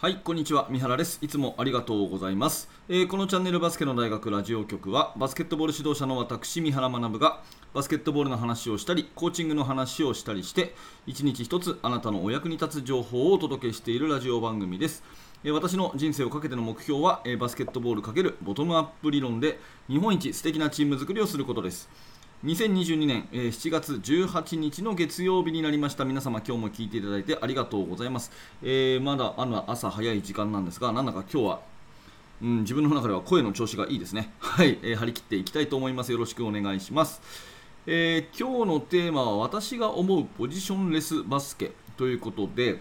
はい、こんにちは。三原です。いつもありがとうございます。えー、このチャンネルバスケの大学ラジオ局は、バスケットボール指導者の私、三原学が、バスケットボールの話をしたり、コーチングの話をしたりして、一日一つあなたのお役に立つ情報をお届けしているラジオ番組です。えー、私の人生をかけての目標は、えー、バスケットボール×ボトムアップ理論で、日本一素敵なチーム作りをすることです。2022年、えー、7月18日の月曜日になりました。皆様今日も聞いていただいてありがとうございます、えー、まだあの朝早い時間なんですがなんだか今日は、うん、自分の中では声の調子がいいですね。はい、えー、張り切っていきたいと思います。よろしくお願いします、え今日のテーマは私が思うポジションレスバスケということで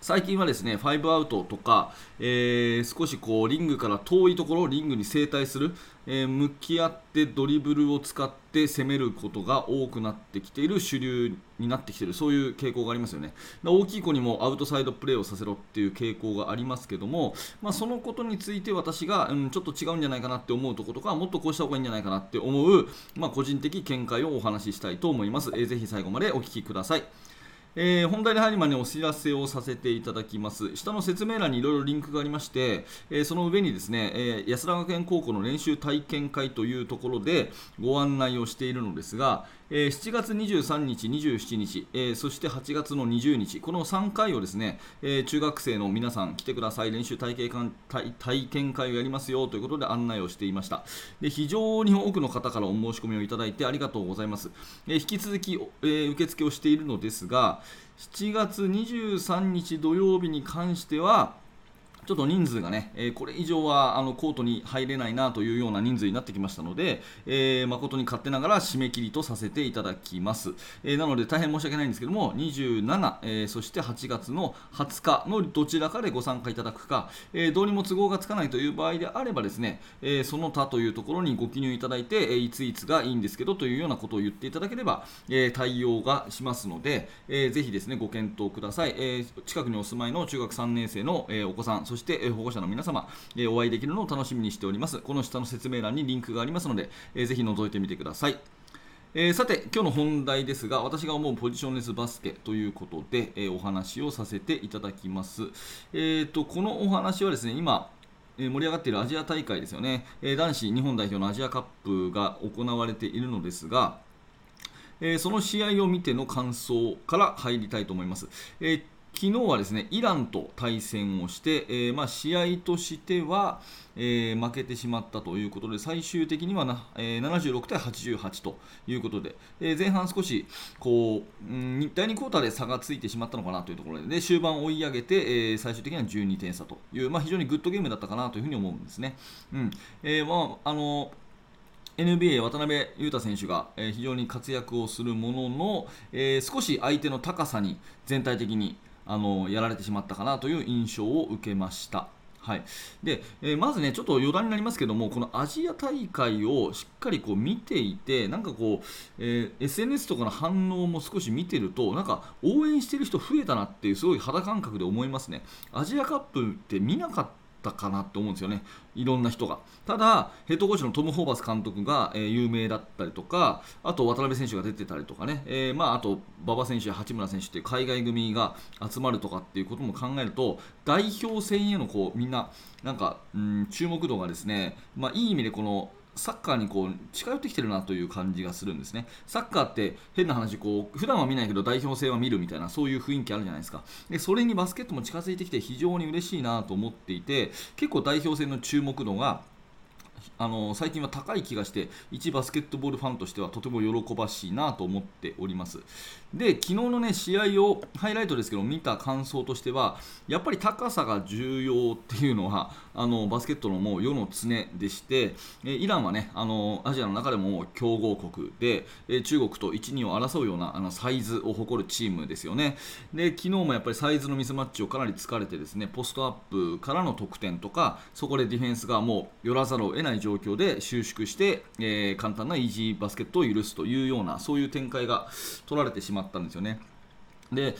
最近はですね5アウトとか、えー、少しこうリングから遠いところリングに正対する、えー、向き合ってドリブルを使って攻めることが多くなってきている主流になってきているそういう傾向がありますよね。大きい子にもアウトサイドプレーをさせろっていう傾向がありますけども、まあ、そのことについて私が、うん、ちょっと違うんじゃないかなって思うところとかもっとこうした方がいいんじゃないかなって思う、まあ、個人的見解をお話ししたいと思います、えー、ぜひ最後までお聞きください。えー、本題に入る前にお知らせをさせていただきます。下の説明欄にいろいろリンクがありまして、えー、その上にですね、えー、安田学園高校の練習体験会というところでご案内をしているのですが、えー、7月23日、27日、えー、そして8月の20日、この3回をですね、えー、中学生の皆さん来てください、練習体験体体験会をやりますよということで案内をしていましたで。非常に多くの方からお申し込みをいただいてありがとうございます。え引き続き、え受付をしているのですが、7月23日土曜日に関しては、ちょっと人数がね、えー、これ以上はあのコートに入れないなというような人数になってきましたので、えー、誠に勝手ながら締め切りとさせていただきます。えー、なので大変申し訳ないんですけども、27、えー、そして8月の20日のどちらかでご参加いただくか、えどうにも都合がつかないという場合であればですね、えその他というところにご記入いただいて、えいついつがいいんですけどというようなことを言っていただければ、え対応がしますので、えー、ぜひですね、ご検討ください。え近くにお住まいの中学3年生の、えお子さん、そして、え保護者の皆様、えお会いできるのを楽しみにしております。この下の説明欄にリンクがありますので、えー、ぜひ覗いてみてください。えー、さて、今日の本題ですが、私が思うポジションレスバスケということで、えー、お話をさせていただきます。えーと、このお話はですね、今、え盛り上がっているアジア大会ですよね、え男子日本代表のアジアカップが行われているのですが、えその試合を見ての感想から入りたいと思います。え昨日はですねイランと対戦をして、えー、まあ、試合としては、えー、負けてしまったということで最終的にはな、えー、76対88ということで、え前半少しこう、うん、第2クォーターで差がついてしまったのかなというところでで終盤追い上げて、え最終的には12点差という、まあ、非常にグッドゲームだったかなというふに思うんですね。うんえまああの NBA 渡辺裕太選手が、非常に活躍をするものの、え少し相手の高さに全体的にあのやられてしまったかなという印象を受けました。はいでえー、まずね、ちょっと余談になりますけども、このアジア大会をしっかりこう見ていて、なんかこう、えー、SNS とかの反応も少し見てると、なんか応援してる人増えたなっていう、すごい肌感覚で思いますね。アジアカップって見なかったったかなと思うんですよね、いろんな人が。ただ、ヘッドコーチのトム・ホーバス監督が、えー、有名だったりとか、あと渡辺選手が出てたりとかね、えー、まあ、あと馬場選手や八村選手っていう海外組が集まるとかっていうことも考えると、代表戦へのこうみんな、なんか、うん、注目度がですね、まあ、いい意味でこのサッカーにこう近寄ってきてるなという感じがするんですね。サッカーって変な話こう普段は見ないけど代表戦は見るみたいなそういう雰囲気あるじゃないですか。でそれにバスケットも近づいてきて非常に嬉しいなと思っていて結構代表戦の注注目度があの最近は高い気がして一バスケットボールファンとしてはとても喜ばしいなと思っております。で昨日の、ね、試合をハイライトですけど見た感想としてはやっぱり高さが重要っていうのはあのバスケットのもう世の常でしてイランは、ね、あのアジアの中でも強豪国で中国と1、2を争うようなあのサイズを誇るチームですよね。で昨日もやっぱりサイズのミスマッチをかなり疲れてですねポストアップからの得点とかそこでディフェンスがもう寄らざるを得ないない状況で収縮して、えー、簡単なイージーバスケットを許すというようなそういう展開が取られてしままったんですよね。で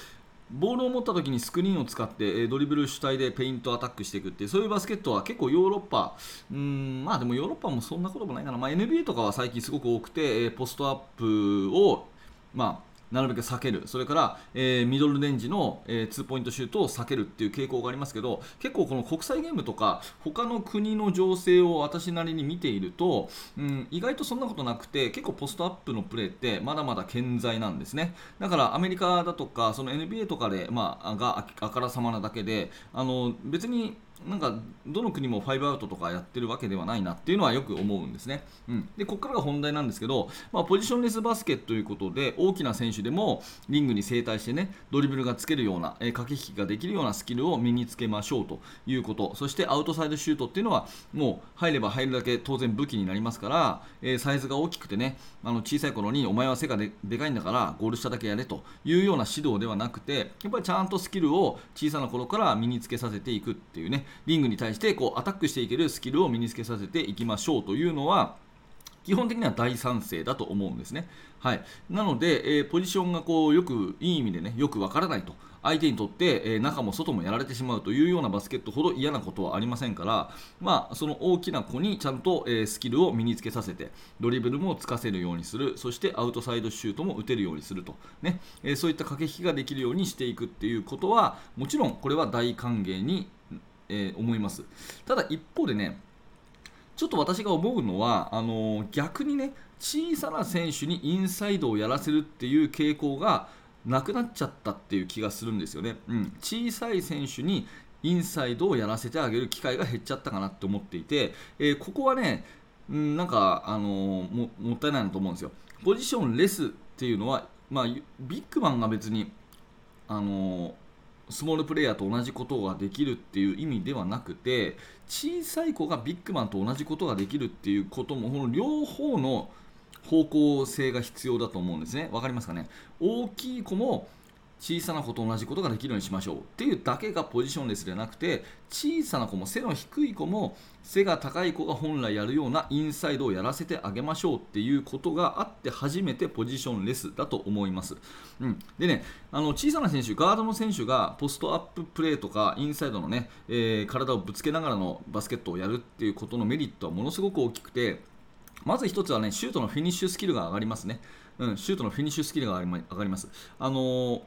ボールを持った時にスクリーンを使ってドリブル主体でペイントアタックしていくっていうそういうバスケットは結構ヨーロッパうんまあでもヨーロッパもそんなこともないかな、まあ、NBA とかは最近すごく多くてポストアップをまあなるべく避ける、それから、えー、ミドルレンジの、えー、ツーポイントシュートを避けるっていう傾向がありますけど、結構この国際ゲームとか、他の国の情勢を私なりに見ていると、うん、意外とそんなことなくて、結構ポストアップのプレーってまだまだ健在なんですね。だからアメリカだとか、その NBA とかで、まあ、があからさまなだけで、あの別になんかどの国も5アウトとかやってるわけではないなっていうのはよく思うんですね。うん、でここからが本題なんですけど、まあ、ポジションレスバスケということで大きな選手でもリングに正対してねドリブルがつけるような、え、駆け引きができるようなスキルを身につけましょうということそしてアウトサイドシュートっていうのはもう入れば入るだけ当然武器になりますから、えー、サイズが大きくてねあの小さい頃にお前は背がででかいんだからゴール下だけやれというような指導ではなくてやっぱりちゃんとスキルを小さな頃から身につけさせていくっていうねリングに対してこうアタックしていけるスキルを身につけさせていきましょうというのは基本的には大賛成だと思うんですね。はい、なので、えー、ポジションがこうよくいい意味でねよくわからないと。相手にとって、えー、中も外もやられてしまうというようなバスケットほど嫌なことはありませんから、まあ、その大きな子にちゃんと、えー、スキルを身につけさせてドリブルもつかせるようにする。そしてアウトサイドシュートも打てるようにすると、ね。えそういった駆け引きができるようにしていくっていうことはもちろんこれは大歓迎にえー、思います。ただ一方でねちょっと私が思うのはあのー、逆にね小さな選手にインサイドをやらせるっていう傾向がなくなっちゃったっていう気がするんですよね、うん、小さい選手にインサイドをやらせてあげる機会が減っちゃったかなって思っていて、えー、ここはね、うん、なんか、あのー、ももったいないなと思うんですよ。ポジションレスっていうのは、まあ、ビッグマンが別に、あのスモールプレイヤーと同じことができるっていう意味ではなくて小さい子がビッグマンと同じことができるっていうこともこの両方の方向性が必要だと思うんですね。わかりますかね？大きい子も小さな子と同じことができるようにしましょうっていうだけがポジションレスではなくて小さな子も背の低い子も背が高い子が本来やるようなインサイドをやらせてあげましょうっていうことがあって初めてポジションレスだと思います。うん、でねあの小さな選手、ガードの選手がポストアッププレーとかインサイドのね、えー、体をぶつけながらのバスケットをやるっていうことのメリットはものすごく大きくてまず1つはねシュートのフィニッシュスキルが上がりますね。うん、シュートのフィニッシュスキルが上がります。あのー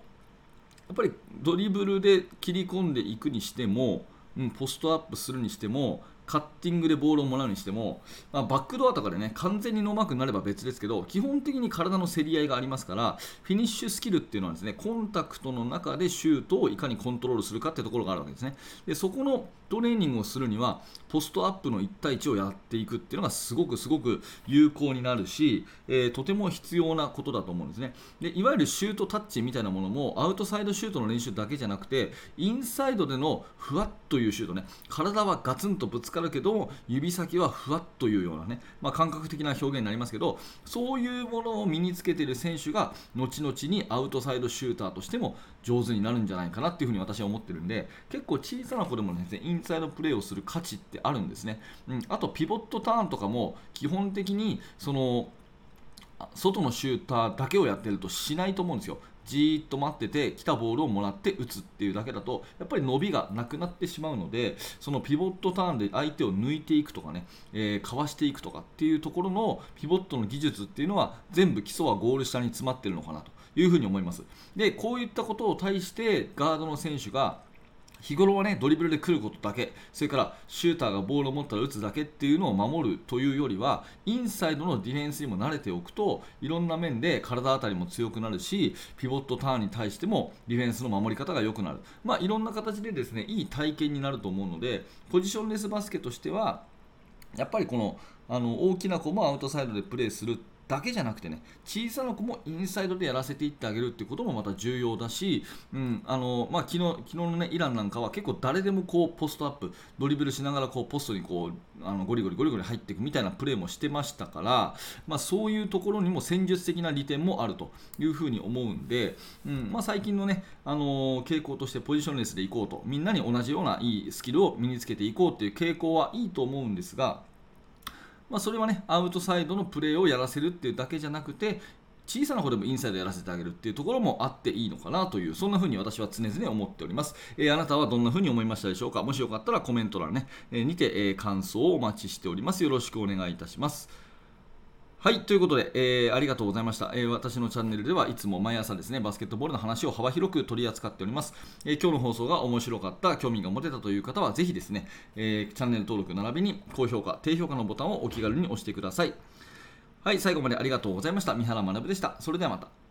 やっぱりドリブルで切り込んでいくにしても、うん、ポストアップするにしてもカッティングでボールをもらうにしても、まあ、バックドアとかでね完全にノーマークになれば別ですけど基本的に体の競り合いがありますからフィニッシュスキルっていうのはですねコンタクトの中でシュートをいかにコントロールするかっていうところがあるわけですね。でそこのトレーニングをするにはポストアップの1対1をやっていくっていうのがすごくすごく有効になるし、えー、とても必要なことだと思うんですね。でいわゆるシュートタッチみたいなものもアウトサイドシュートの練習だけじゃなくてインサイドでのふわっというシュートね体はガツンとぶつかるけども指先はふわっというようなね、まあ、感覚的な表現になりますけどそういうものを身につけている選手が後々にアウトサイドシューターとしても上手になるんじゃないかなっていうふに私は思ってるんで結構小さな子でもねインサイドプレーをする価値ってあるんですね、うん、あとピボットターンとかも基本的にその外のシューターだけをやってるとしないと思うんですよ。じーっと待ってて来たボールをもらって打つっていうだけだとやっぱり伸びがなくなってしまうのでそのピボットターンで相手を抜いていくとかね、えー、かわしていくとかっていうところのピボットの技術っていうのは全部基礎はゴール下に詰まってるのかなというふうに思います。でこういったことを対してガードの選手が日頃はねドリブルで来ることだけそれからシューターがボールを持ったら打つだけっていうのを守るというよりはインサイドのディフェンスにも慣れておくといろんな面で体当たりも強くなるしピボットターンに対してもディフェンスの守り方が良くなる、まあ、いろんな形でですねいい体験になると思うのでポジションレスバスケとしてはやっぱりこのあの大きな子もアウトサイドでプレーするだけじゃなくてね小さな子もインサイドでやらせていってあげるっていうこともまた重要だし、うんあのまあ、昨日昨日の、ね、イランなんかは結構誰でもこうポストアップドリブルしながらこうポストにこうあのゴリゴリゴリゴリ入っていくみたいなプレーもしてましたから、まあ、そういうところにも戦術的な利点もあるというふうに思うんで、うんまあ、最近の、ね、あの傾向としてポジションレスでいこうとみんなに同じようないいスキルを身につけていこうという傾向はいいと思うんですがまあ、それはねアウトサイドのプレーをやらせるっていうだけじゃなくて小さな方でもインサイドやらせてあげるっていうところもあっていいのかなというそんな風に私は常々思っております、えー、あなたはどんな風に思いましたでしょうか？もしよかったらコメント欄ね、えー、にて、えー、感想をお待ちしております。よろしくお願いいたします。はいということで、えーありがとうございました、えー私のチャンネルではいつも毎朝ですねバスケットボールの話を幅広く取り扱っております、えー今日の放送が面白かった興味が持てたという方はぜひですね、えーチャンネル登録並びに高評価低評価のボタンをお気軽に押してください。はい最後までありがとうございました。三原学でした。それではまた。